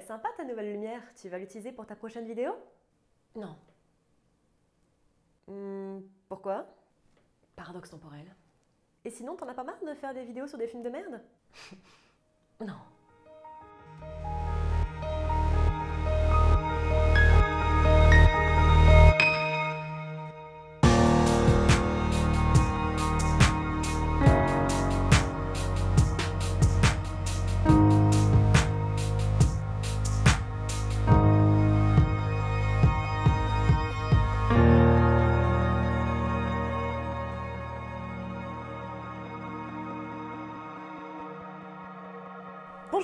Sympa ta nouvelle lumière. Tu vas l'utiliser pour ta prochaine vidéo? Non. Hmm, pourquoi? Paradoxe temporel. Et sinon, t'en as pas marre de faire des vidéos sur des films de merde? Non.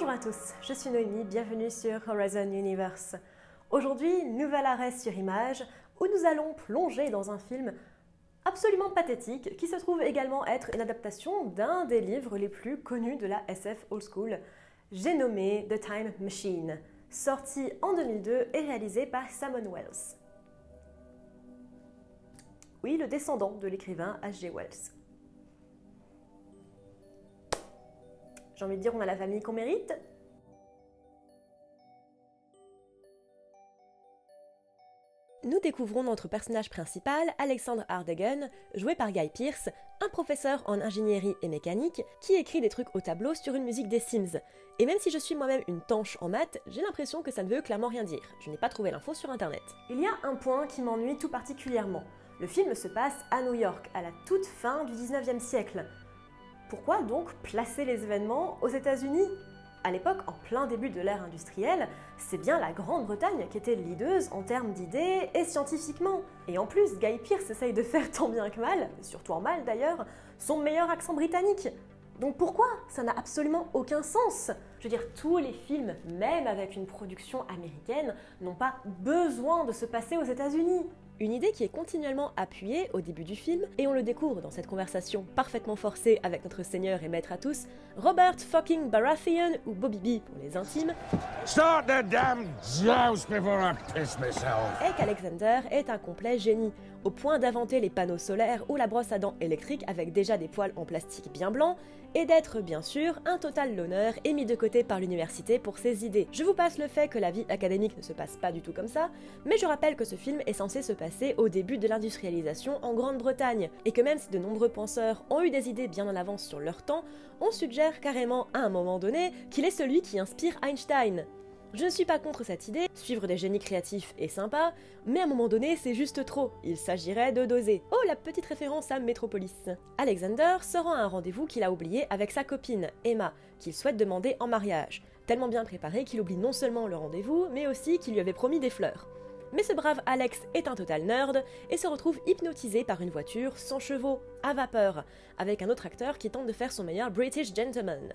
Bonjour à tous, je suis Noémie, bienvenue sur Horizon Universe. Aujourd'hui, nouvel arrêt sur image où nous allons plonger dans un film absolument pathétique qui se trouve également être une adaptation d'un des livres les plus connus de la SF Old School. J'ai nommé The Time Machine, sorti en 2002 et réalisé par Simon Wells. Oui, le descendant de l'écrivain H.G. Wells. J'ai envie de dire, on a la famille qu'on mérite. Nous découvrons notre personnage principal, Alexandre Hardegen, joué par Guy Pearce, un professeur en ingénierie et mécanique qui écrit des trucs au tableau sur une musique des Sims. Et même si je suis moi-même une tanche en maths, j'ai l'impression que ça ne veut clairement rien dire. Je n'ai pas trouvé l'info sur internet. Il y a un point qui m'ennuie tout particulièrement. Le film se passe à New York, à la toute fin du 19e siècle. Pourquoi donc placer les événements aux États-Unis? À l'époque, en plein début de l'ère industrielle, c'est bien la Grande-Bretagne qui était leaduse en termes d'idées et scientifiquement. Et en plus, Guy Pearce essaye de faire tant bien que mal, surtout en mal d'ailleurs, son meilleur accent britannique. Donc pourquoi? Ça n'a absolument aucun sens. Je veux dire, tous les films, même avec une production américaine, n'ont pas besoin de se passer aux États-Unis. Une idée qui est continuellement appuyée au début du film, et on le découvre dans cette conversation parfaitement forcée avec notre seigneur et maître à tous, Robert fucking Baratheon, ou Bobby B pour les intimes, Start the damn before I piss myself. est qu'Alexander est un complet génie, au point d'inventer les panneaux solaires ou la brosse à dents électrique avec déjà des poils en plastique bien blancs, et d'être bien sûr un total l'honneur et mis de côté par l'université pour ses idées. Je vous passe le fait que la vie académique ne se passe pas du tout comme ça, mais je rappelle que ce film est censé se passer au début de l'industrialisation en Grande-Bretagne, et que même si de nombreux penseurs ont eu des idées bien en avance sur leur temps, on suggère carrément à un moment donné qu'il est celui qui inspire Einstein. Je ne suis pas contre cette idée, suivre des génies créatifs est sympa, mais à un moment donné c'est juste trop, il s'agirait de doser. Oh la petite référence à Metropolis. Alexander se rend à un rendez-vous qu'il a oublié avec sa copine, Emma, qu'il souhaite demander en mariage, tellement bien préparé qu'il oublie non seulement le rendez-vous, mais aussi qu'il lui avait promis des fleurs. Mais ce brave Alex est un total nerd et se retrouve hypnotisé par une voiture sans chevaux, à vapeur, avec un autre acteur qui tente de faire son meilleur British gentleman.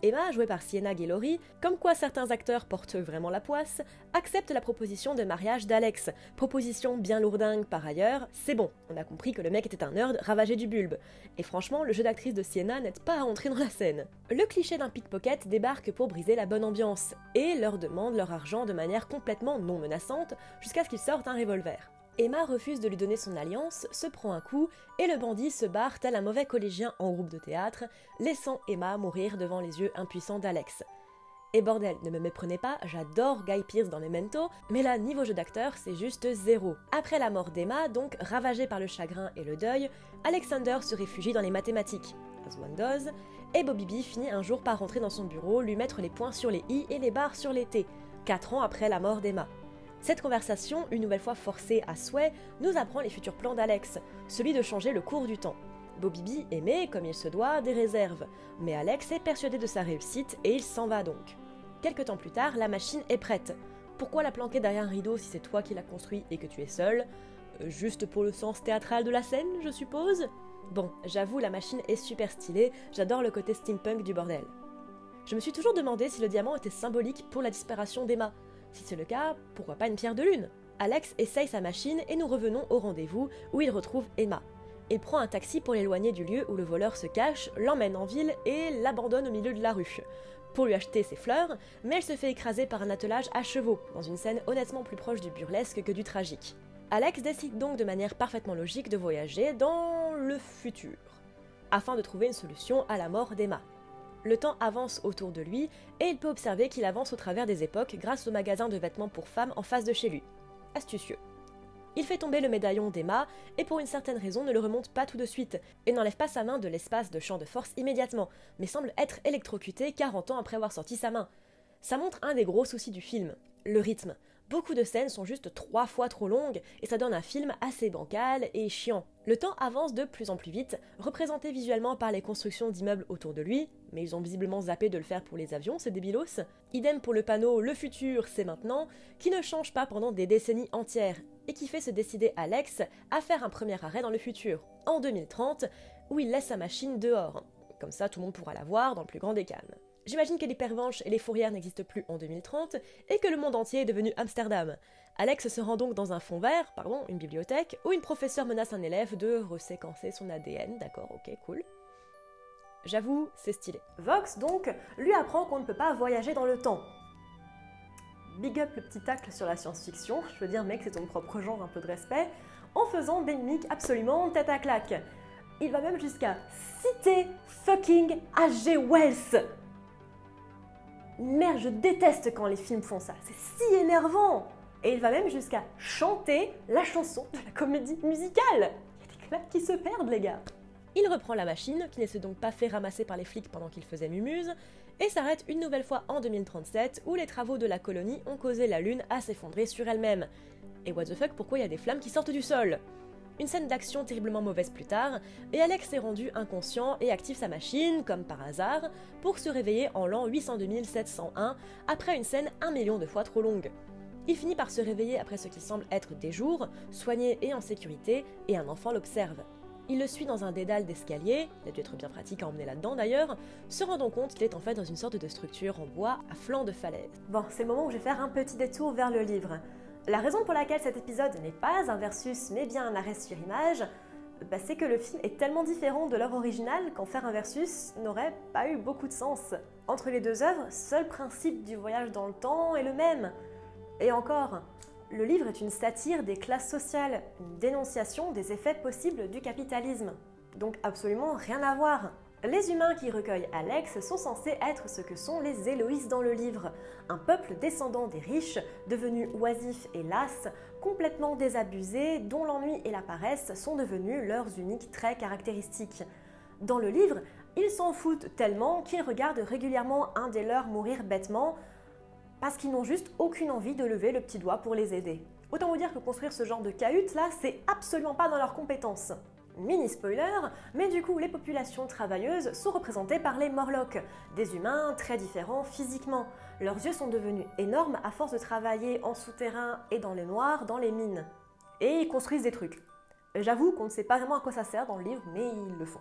Emma, jouée par Sienna Guillory, comme quoi certains acteurs portent vraiment la poisse, accepte la proposition de mariage d'Alex. Proposition bien lourdingue par ailleurs, c'est bon, on a compris que le mec était un nerd ravagé du bulbe. Et franchement, le jeu d'actrice de Sienna n'aide pas à entrer dans la scène. Le cliché d'un pickpocket débarque pour briser la bonne ambiance, et leur demande leur argent de manière complètement non menaçante, jusqu'à ce qu'ils sortent un revolver. Emma refuse de lui donner son alliance, se prend un coup, et le bandit se barre tel un mauvais collégien en groupe de théâtre, laissant Emma mourir devant les yeux impuissants d'Alex. Et bordel, ne me méprenez pas, j'adore Guy Pearce dans Memento, mais là, niveau jeu d'acteur, c'est juste zéro. Après la mort d'Emma, donc ravagée par le chagrin et le deuil, Alexander se réfugie dans les mathématiques, as one does, et Bobby B finit un jour par rentrer dans son bureau, lui mettre les points sur les i et les barres sur les t, 4 ans après la mort d'Emma. Cette conversation, une nouvelle fois forcée à souhait, nous apprend les futurs plans d'Alex, celui de changer le cours du temps. Bobby B émet, comme il se doit, des réserves, mais Alex est persuadé de sa réussite et il s'en va donc. Quelque temps plus tard, la machine est prête. Pourquoi la planquer derrière un rideau si c'est toi qui l'as construit et que tu es seul? Euh, Juste pour le sens théâtral de la scène, je suppose? Bon, j'avoue, la machine est super stylée, j'adore le côté steampunk du bordel. Je me suis toujours demandé si le diamant était symbolique pour la disparition d'Emma. Si c'est le cas, pourquoi pas une pierre de lune? Alex essaye sa machine et nous revenons au rendez-vous où il retrouve Emma. Il prend un taxi pour l'éloigner du lieu où le voleur se cache, l'emmène en ville et l'abandonne au milieu de la rue. Pour lui acheter ses fleurs, mais elle se fait écraser par un attelage à chevaux, dans une scène honnêtement plus proche du burlesque que du tragique. Alex décide donc de manière parfaitement logique de voyager dans le futur, afin de trouver une solution à la mort d'Emma. Le temps avance autour de lui et il peut observer qu'il avance au travers des époques grâce au magasin de vêtements pour femmes en face de chez lui. Astucieux. Il fait tomber le médaillon d'Emma et pour une certaine raison ne le remonte pas tout de suite et n'enlève pas sa main de l'espace de champ de force immédiatement, mais semble être électrocuté 40 ans après avoir sorti sa main. Ça montre un des gros soucis du film, le rythme. Beaucoup de scènes sont juste trois fois trop longues et ça donne un film assez bancal et chiant. Le temps avance de plus en plus vite, représenté visuellement par les constructions d'immeubles autour de lui, mais ils ont visiblement zappé de le faire pour les avions, ces débilos. Idem pour le panneau Le futur, c'est maintenant, qui ne change pas pendant des décennies entières et qui fait se décider Alex à faire un premier arrêt dans le futur, en 2030, où il laisse sa machine dehors. Comme ça, tout le monde pourra la voir dans le plus grand des calmes. J'imagine que les pervenches et les fourrières n'existent plus en 2030 et que le monde entier est devenu Amsterdam. Alex se rend donc dans un fond vert, pardon, une bibliothèque, où une professeure menace un élève de reséquencer son ADN. D'accord, ok, cool. J'avoue, c'est stylé. Vox, donc, lui apprend qu'on ne peut pas voyager dans le temps. Big up le petit tacle sur la science-fiction, je veux dire, mec, c'est ton propre genre, un peu de respect, en faisant des mimiques absolument tête à claque. Il va même jusqu'à citer fucking H.G. Wells Merde, je déteste quand les films font ça, c'est si énervant. Et il va même jusqu'à chanter la chanson de la comédie musicale. Il y a des claques qui se perdent, les gars. Il reprend la machine, qui ne s'est donc pas fait ramasser par les flics pendant qu'il faisait mumuse, et s'arrête une nouvelle fois en 2037, où les travaux de la colonie ont causé la Lune à s'effondrer sur elle-même. Et what the fuck, pourquoi il y a des flammes qui sortent du sol? Une scène d'action terriblement mauvaise plus tard, et Alex est rendu inconscient et active sa machine, comme par hasard, pour se réveiller en l'an 802 701, après une scène un million de fois trop longue. Il finit par se réveiller après ce qui semble être des jours, soigné et en sécurité, et un enfant l'observe. Il le suit dans un dédale d'escalier, il a dû être bien pratique à emmener là-dedans d'ailleurs, se rendant compte qu'il est en fait dans une sorte de structure en bois à flanc de falaise. Bon, c'est le moment où je vais faire un petit détour vers le livre. La raison pour laquelle cet épisode n'est pas un versus mais bien un arrêt sur image, bah, c'est que le film est tellement différent de l'œuvre originale qu'en faire un versus n'aurait pas eu beaucoup de sens. Entre les deux œuvres, seul principe du voyage dans le temps est le même. Et encore, le livre est une satire des classes sociales, une dénonciation des effets possibles du capitalisme. Donc absolument rien à voir. Les humains qui recueillent Alex sont censés être ce que sont les Héloïses dans le livre, un peuple descendant des riches, devenu oisif et las, complètement désabusé, dont l'ennui et la paresse sont devenus leurs uniques traits caractéristiques. Dans le livre, ils s'en foutent tellement qu'ils regardent régulièrement un des leurs mourir bêtement, parce qu'ils n'ont juste aucune envie de lever le petit doigt pour les aider. Autant vous dire que construire ce genre de cahute là, c'est absolument pas dans leurs compétences mini spoiler, mais du coup les populations travailleuses sont représentées par les Morlocks, des humains très différents physiquement. Leurs yeux sont devenus énormes à force de travailler en souterrain et dans les noirs, dans les mines. Et ils construisent des trucs. J'avoue qu'on ne sait pas vraiment à quoi ça sert dans le livre, mais ils le font.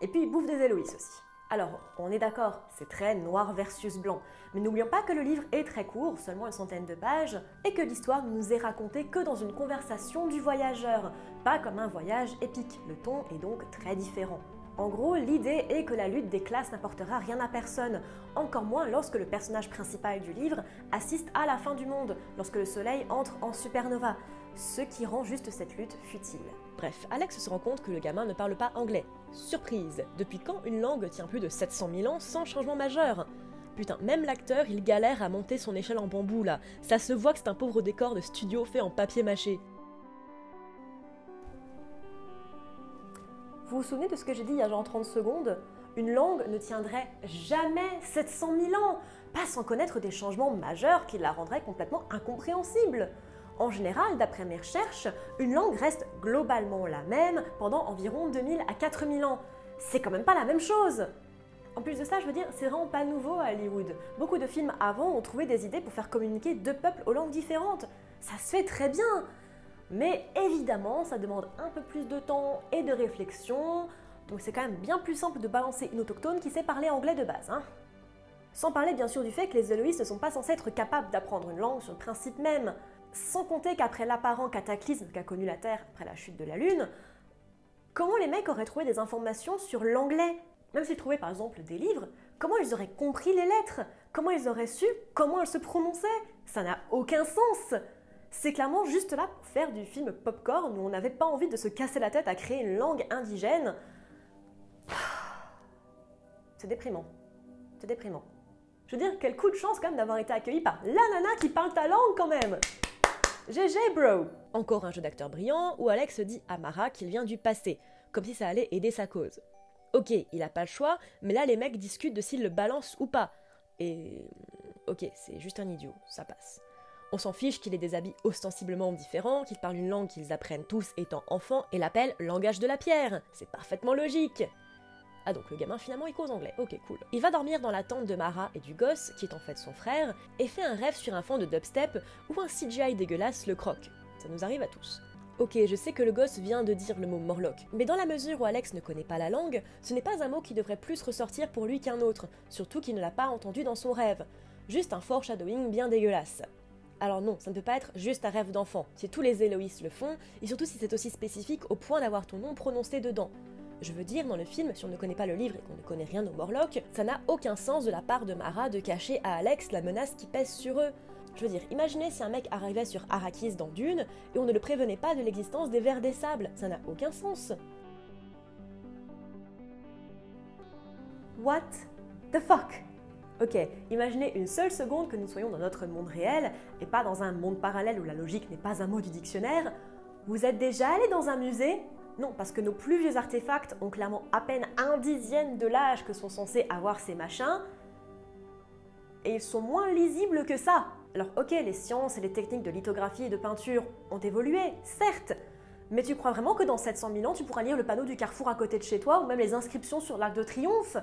Et puis ils bouffent des Héloïs aussi. Alors, on est d'accord, c'est très noir versus blanc, mais n'oublions pas que le livre est très court, seulement une centaine de pages, et que l'histoire ne nous est racontée que dans une conversation du voyageur, comme un voyage épique. Le ton est donc très différent. En gros, l'idée est que la lutte des classes n'apportera rien à personne, encore moins lorsque le personnage principal du livre assiste à la fin du monde, lorsque le soleil entre en supernova, ce qui rend juste cette lutte futile. Bref, Alex se rend compte que le gamin ne parle pas anglais. Surprise Depuis quand une langue tient plus de 700 000 ans sans changement majeur? Putain, même l'acteur, il galère à monter son échelle en bambou là. Ça se voit que c'est un pauvre décor de studio fait en papier mâché. Vous vous souvenez de ce que j'ai dit il y a genre 30 secondes? Une langue ne tiendrait jamais 700 000 ans, pas sans connaître des changements majeurs qui la rendraient complètement incompréhensible. En général, d'après mes recherches, une langue reste globalement la même pendant environ 2000 à 4000 ans. C'est quand même pas la même chose en plus de ça, je veux dire, c'est vraiment pas nouveau à Hollywood. Beaucoup de films avant ont trouvé des idées pour faire communiquer deux peuples aux langues différentes. Ça se fait très bien. Mais évidemment, ça demande un peu plus de temps et de réflexion. Donc c'est quand même bien plus simple de balancer une autochtone qui sait parler anglais de base. Hein. Sans parler bien sûr du fait que les Eloïs ne sont pas censés être capables d'apprendre une langue sur le principe même. Sans compter qu'après l'apparent cataclysme qu'a connu la Terre après la chute de la Lune, comment les mecs auraient trouvé des informations sur l'anglais? Même s'ils trouvaient par exemple des livres, comment ils auraient compris les lettres? Comment ils auraient su comment elles se prononçaient? Ça n'a aucun sens c'est clairement juste là pour faire du film popcorn où on n'avait pas envie de se casser la tête à créer une langue indigène. C'est déprimant. C'est déprimant. Je veux dire, quel coup de chance quand même d'avoir été accueilli par la nana qui parle ta langue quand même GG bro Encore un jeu d'acteur brillant où Alex dit à Mara qu'il vient du passé, comme si ça allait aider sa cause. Ok, il a pas le choix, mais là les mecs discutent de s'il le balance ou pas. Et... Ok, c'est juste un idiot, ça passe. On s'en fiche qu'il ait des habits ostensiblement différents, qu'il parle une langue qu'ils apprennent tous étant enfants et l'appelle langage de la pierre. C'est parfaitement logique. Ah donc le gamin finalement il cause anglais, ok cool. Il va dormir dans la tente de Mara et du gosse, qui est en fait son frère, et fait un rêve sur un fond de dubstep où un CGI dégueulasse le croque. Ça nous arrive à tous. Ok, je sais que le gosse vient de dire le mot Morlock, mais dans la mesure où Alex ne connaît pas la langue, ce n'est pas un mot qui devrait plus ressortir pour lui qu'un autre, surtout qu'il ne l'a pas entendu dans son rêve. Juste un foreshadowing bien dégueulasse. Alors non, ça ne peut pas être juste un rêve d'enfant, si tous les Héloïs le font, et surtout si c'est aussi spécifique au point d'avoir ton nom prononcé dedans. Je veux dire, dans le film, si on ne connaît pas le livre et qu'on ne connaît rien au Morlock, ça n'a aucun sens de la part de Mara de cacher à Alex la menace qui pèse sur eux. Je veux dire, imaginez si un mec arrivait sur Arrakis dans Dune et on ne le prévenait pas de l'existence des vers des sables, ça n'a aucun sens. What the fuck? Ok, imaginez une seule seconde que nous soyons dans notre monde réel et pas dans un monde parallèle où la logique n'est pas un mot du dictionnaire. Vous êtes déjà allé dans un musée? Non, parce que nos plus vieux artefacts ont clairement à peine un dixième de l'âge que sont censés avoir ces machins. Et ils sont moins lisibles que ça. Alors ok, les sciences et les techniques de lithographie et de peinture ont évolué, certes, mais tu crois vraiment que dans 700 000 ans, tu pourras lire le panneau du carrefour à côté de chez toi ou même les inscriptions sur l'Arc de Triomphe?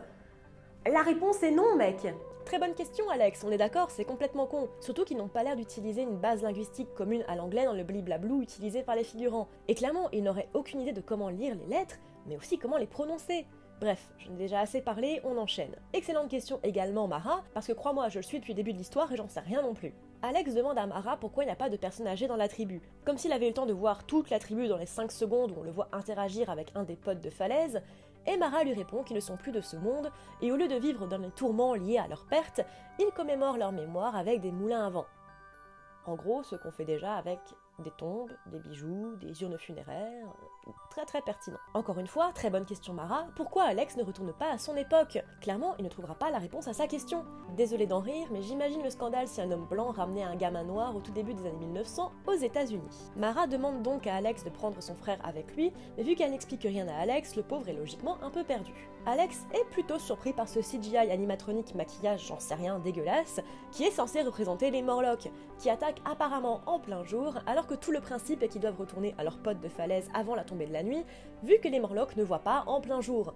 La réponse est non, mec Très bonne question, Alex, on est d'accord, c'est complètement con. Surtout qu'ils n'ont pas l'air d'utiliser une base linguistique commune à l'anglais dans le bliblablou utilisé par les figurants. Et clairement, ils n'auraient aucune idée de comment lire les lettres, mais aussi comment les prononcer. Bref, j'en ai déjà assez parlé, on enchaîne. Excellente question également, Mara, parce que crois-moi, je le suis depuis le début de l'histoire et j'en sais rien non plus. Alex demande à Mara pourquoi il n'y a pas de personne âgée dans la tribu. Comme s'il avait eu le temps de voir toute la tribu dans les 5 secondes où on le voit interagir avec un des potes de falaise, et lui répond qu'ils ne sont plus de ce monde, et au lieu de vivre dans les tourments liés à leur perte, ils commémorent leur mémoire avec des moulins à vent. En gros, ce qu'on fait déjà avec des tombes, des bijoux, des urnes funéraires. Très très pertinent. Encore une fois, très bonne question Mara, pourquoi Alex ne retourne pas à son époque Clairement, il ne trouvera pas la réponse à sa question. Désolé d'en rire, mais j'imagine le scandale si un homme blanc ramenait un gamin noir au tout début des années 1900 aux États-Unis. Mara demande donc à Alex de prendre son frère avec lui, mais vu qu'elle n'explique rien à Alex, le pauvre est logiquement un peu perdu. Alex est plutôt surpris par ce CGI animatronique maquillage, j'en sais rien, dégueulasse, qui est censé représenter les Morlocks, qui attaquent apparemment en plein jour, alors que tout le principe est qu'ils doivent retourner à leur pote de falaise avant la tombée de la nuit, vu que les Morlocks ne voient pas en plein jour.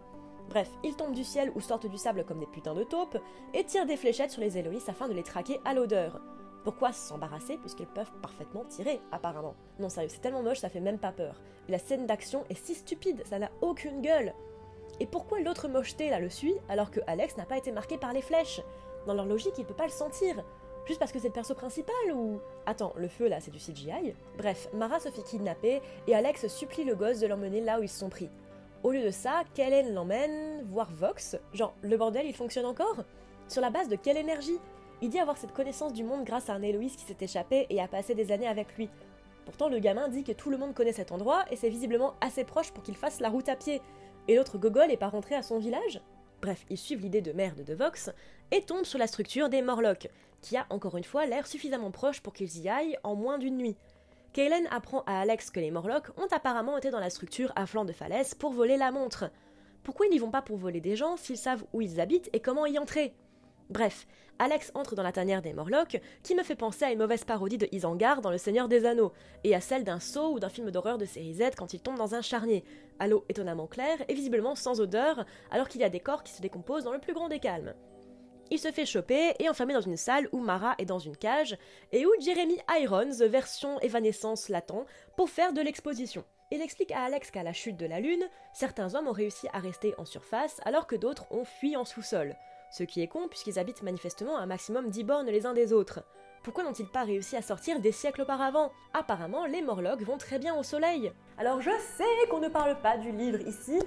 Bref, ils tombent du ciel ou sortent du sable comme des putains de taupes, et tirent des fléchettes sur les Héloïs afin de les traquer à l'odeur. Pourquoi s'embarrasser puisqu'ils peuvent parfaitement tirer, apparemment? Non sérieux, c'est tellement moche, ça fait même pas peur. La scène d'action est si stupide, ça n'a aucune gueule. Et pourquoi l'autre mocheté là le suit alors que Alex n'a pas été marqué par les flèches? Dans leur logique, il peut pas le sentir. Juste parce que c'est le perso principal ou... Attends, le feu là c'est du CGI Bref, Mara se fait kidnapper et Alex supplie le gosse de l'emmener là où ils sont pris. Au lieu de ça, Kellen l'emmène voir Vox. Genre, le bordel il fonctionne encore? Sur la base de quelle énergie? Il dit avoir cette connaissance du monde grâce à un Héloïse qui s'est échappé et a passé des années avec lui. Pourtant, le gamin dit que tout le monde connaît cet endroit et c'est visiblement assez proche pour qu'il fasse la route à pied et l'autre gogol est pas rentré à son village? Bref, ils suivent l'idée de merde de Vox et tombent sur la structure des Morlocks, qui a encore une fois l'air suffisamment proche pour qu'ils y aillent en moins d'une nuit. Kaylen apprend à Alex que les Morlocks ont apparemment été dans la structure à flanc de falaise pour voler la montre. Pourquoi ils n'y vont pas pour voler des gens s'ils savent où ils habitent et comment y entrer? Bref, Alex entre dans la tanière des Morlocks, qui me fait penser à une mauvaise parodie de Isengard dans Le Seigneur des Anneaux, et à celle d'un saut ou d'un film d'horreur de série Z quand il tombe dans un charnier, à l'eau étonnamment claire et visiblement sans odeur, alors qu'il y a des corps qui se décomposent dans le plus grand des calmes. Il se fait choper et enfermé dans une salle où Mara est dans une cage, et où Jeremy Irons, version évanescence l'attend, pour faire de l'exposition. Il explique à Alex qu'à la chute de la Lune, certains hommes ont réussi à rester en surface alors que d'autres ont fui en sous-sol. Ce qui est con puisqu'ils habitent manifestement un maximum dix bornes les uns des autres. Pourquoi n'ont-ils pas réussi à sortir des siècles auparavant? Apparemment, les Morlocks vont très bien au soleil. Alors je sais qu'on ne parle pas du livre ici,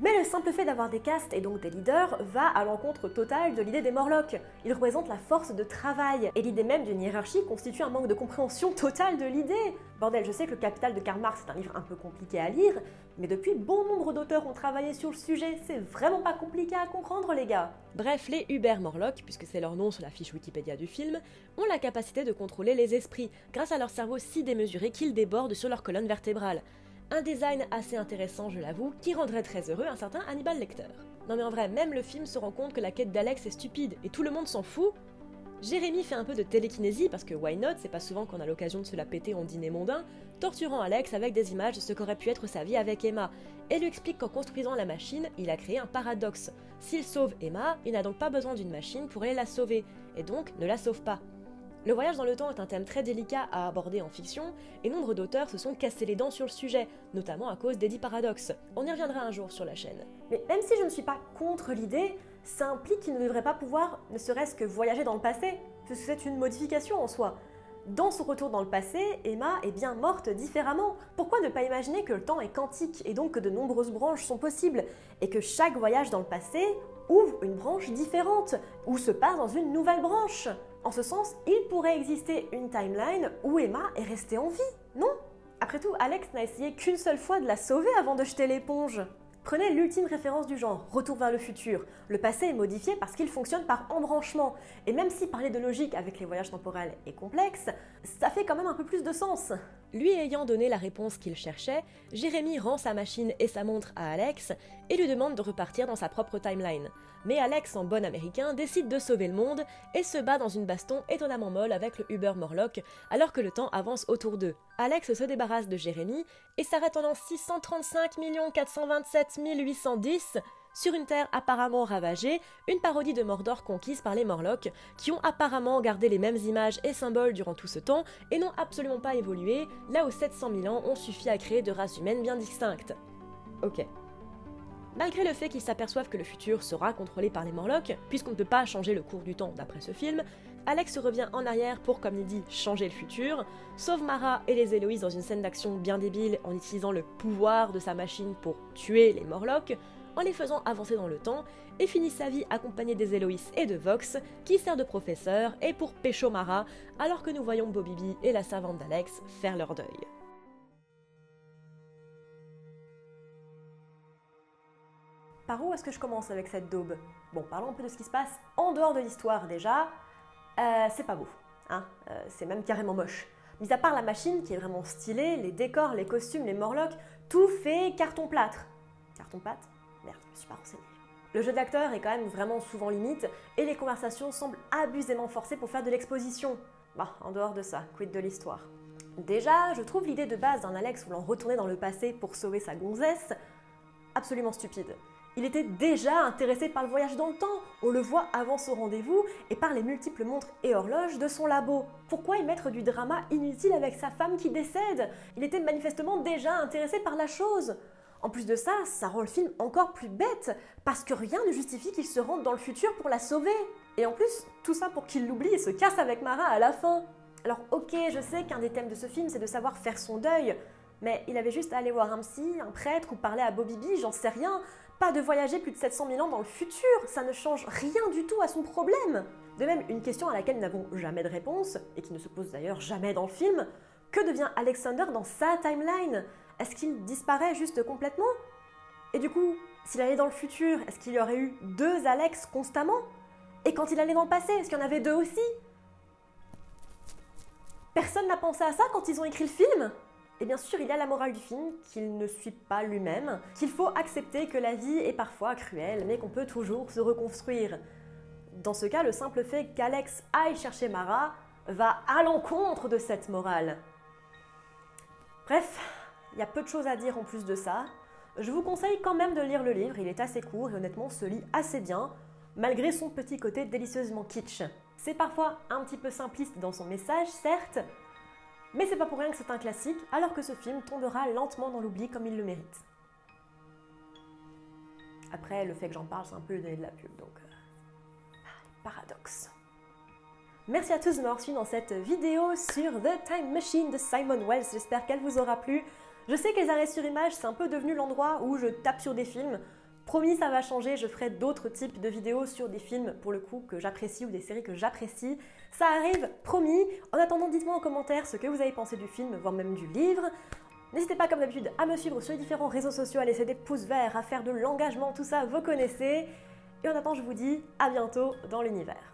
Mais le simple fait d'avoir des castes et donc des leaders va à l'encontre totale de l'idée des Morlocks. Ils représentent la force de travail, et l'idée même d'une hiérarchie constitue un manque de compréhension totale de l'idée. Bordel, je sais que le Capital de Karl Marx est un livre un peu compliqué à lire, mais depuis bon nombre d'auteurs ont travaillé sur le sujet, c'est vraiment pas compliqué à comprendre les gars. Bref, les Uber Morlocks, puisque c'est leur nom sur la fiche Wikipédia du film, ont la capacité de contrôler les esprits, grâce à leur cerveau si démesuré qu'ils débordent sur leur colonne vertébrale. Un design assez intéressant, je l'avoue, qui rendrait très heureux un certain Hannibal Lecter. Non mais en vrai, même le film se rend compte que la quête d'Alex est stupide et tout le monde s'en fout. Jérémy fait un peu de télékinésie parce que why not, c'est pas souvent qu'on a l'occasion de se la péter en dîner mondain, torturant Alex avec des images de ce qu'aurait pu être sa vie avec Emma, et lui explique qu'en construisant la machine, il a créé un paradoxe. S'il sauve Emma, il n'a donc pas besoin d'une machine pour aller la sauver, et donc ne la sauve pas. Le voyage dans le temps est un thème très délicat à aborder en fiction, et nombre d'auteurs se sont cassés les dents sur le sujet, notamment à cause d'Eddie Paradox. On y reviendra un jour sur la chaîne. Mais même si je ne suis pas contre l'idée, ça implique qu'il ne devrait pas pouvoir ne serait-ce que voyager dans le passé, puisque c'est une modification en soi. Dans son retour dans le passé, Emma est bien morte différemment. Pourquoi ne pas imaginer que le temps est quantique et donc que de nombreuses branches sont possibles et que chaque voyage dans le passé ouvre une branche différente ou se passe dans une nouvelle branche? En ce sens, il pourrait exister une timeline où Emma est restée en vie, non? Après tout, Alex n'a essayé qu'une seule fois de la sauver avant de jeter l'éponge. Prenez l'ultime référence du genre, Retour vers le futur. Le passé est modifié parce qu'il fonctionne par embranchement. Et même si parler de logique avec les voyages temporels est complexe, ça fait quand même un peu plus de sens. Lui ayant donné la réponse qu'il cherchait, Jérémy rend sa machine et sa montre à Alex et lui demande de repartir dans sa propre timeline. Mais Alex, en bon américain, décide de sauver le monde et se bat dans une baston étonnamment molle avec le Uber Morlock alors que le temps avance autour d'eux. Alex se débarrasse de Jérémy et s'arrête en 635 427 810 sur une terre apparemment ravagée, une parodie de Mordor conquise par les Morlocks, qui ont apparemment gardé les mêmes images et symboles durant tout ce temps et n'ont absolument pas évolué, là où 700 000 ans ont suffi à créer de races humaines bien distinctes. Ok. Malgré le fait qu'ils s'aperçoivent que le futur sera contrôlé par les Morlocks, puisqu'on ne peut pas changer le cours du temps d'après ce film, Alex revient en arrière pour, comme il dit, changer le futur, sauve Mara et les Héloïses dans une scène d'action bien débile en utilisant le pouvoir de sa machine pour tuer les Morlocks, en les faisant avancer dans le temps, et finit sa vie accompagné des Héloïses et de Vox, qui sert de professeur, et pour pécho Mara, alors que nous voyons Bobby B et la servante d'Alex faire leur deuil. Par où est-ce que je commence avec cette daube? Bon, parlons un peu de ce qui se passe en dehors de l'histoire déjà. Euh, c'est pas beau, hein euh, c'est même carrément moche. Mis à part la machine qui est vraiment stylée, les décors, les costumes, les morlocks, tout fait carton-plâtre. Carton-pâte Merde, je me suis pas renseignée. Le jeu d'acteur est quand même vraiment souvent limite et les conversations semblent abusément forcées pour faire de l'exposition. Bah, en dehors de ça, quid de l'histoire? Déjà, je trouve l'idée de base d'un Alex voulant retourner dans le passé pour sauver sa gonzesse absolument stupide. Il était déjà intéressé par le voyage dans le temps, on le voit avant son rendez-vous, et par les multiples montres et horloges de son labo. Pourquoi y mettre du drama inutile avec sa femme qui décède? Il était manifestement déjà intéressé par la chose. En plus de ça, ça rend le film encore plus bête, parce que rien ne justifie qu'il se rende dans le futur pour la sauver. Et en plus, tout ça pour qu'il l'oublie et se casse avec Mara à la fin. Alors ok, je sais qu'un des thèmes de ce film, c'est de savoir faire son deuil, mais il avait juste à aller voir un psy, un prêtre ou parler à Bobby j'en sais rien. De voyager plus de 700 000 ans dans le futur, ça ne change rien du tout à son problème. De même, une question à laquelle nous n'avons jamais de réponse, et qui ne se pose d'ailleurs jamais dans le film, que devient Alexander dans sa timeline? Est-ce qu'il disparaît juste complètement? Et du coup, s'il allait dans le futur, est-ce qu'il y aurait eu deux Alex constamment? Et quand il allait dans le passé, est-ce qu'il y en avait deux aussi? Personne n'a pensé à ça quand ils ont écrit le film? Et bien sûr, il y a la morale du film qu'il ne suit pas lui-même, qu'il faut accepter que la vie est parfois cruelle, mais qu'on peut toujours se reconstruire. Dans ce cas, le simple fait qu'Alex aille chercher Mara va à l'encontre de cette morale. Bref, il y a peu de choses à dire en plus de ça. Je vous conseille quand même de lire le livre, il est assez court et honnêtement se lit assez bien, malgré son petit côté délicieusement kitsch. C'est parfois un petit peu simpliste dans son message, certes, mais c'est pas pour rien que c'est un classique, alors que ce film tombera lentement dans l'oubli comme il le mérite. Après, le fait que j'en parle, c'est un peu de la pub, donc... Euh, paradoxe. Merci à tous de m'avoir suivi dans cette vidéo sur The Time Machine de Simon Wells. J'espère qu'elle vous aura plu. Je sais que les arrêts sur image, c'est un peu devenu l'endroit où je tape sur des films. Promis, ça va changer, je ferai d'autres types de vidéos sur des films pour le coup que j'apprécie ou des séries que j'apprécie. Ça arrive, promis. En attendant, dites-moi en commentaire ce que vous avez pensé du film, voire même du livre. N'hésitez pas comme d'habitude à me suivre sur les différents réseaux sociaux, à laisser des pouces verts, à faire de l'engagement, tout ça, vous connaissez. Et en attendant, je vous dis à bientôt dans l'univers.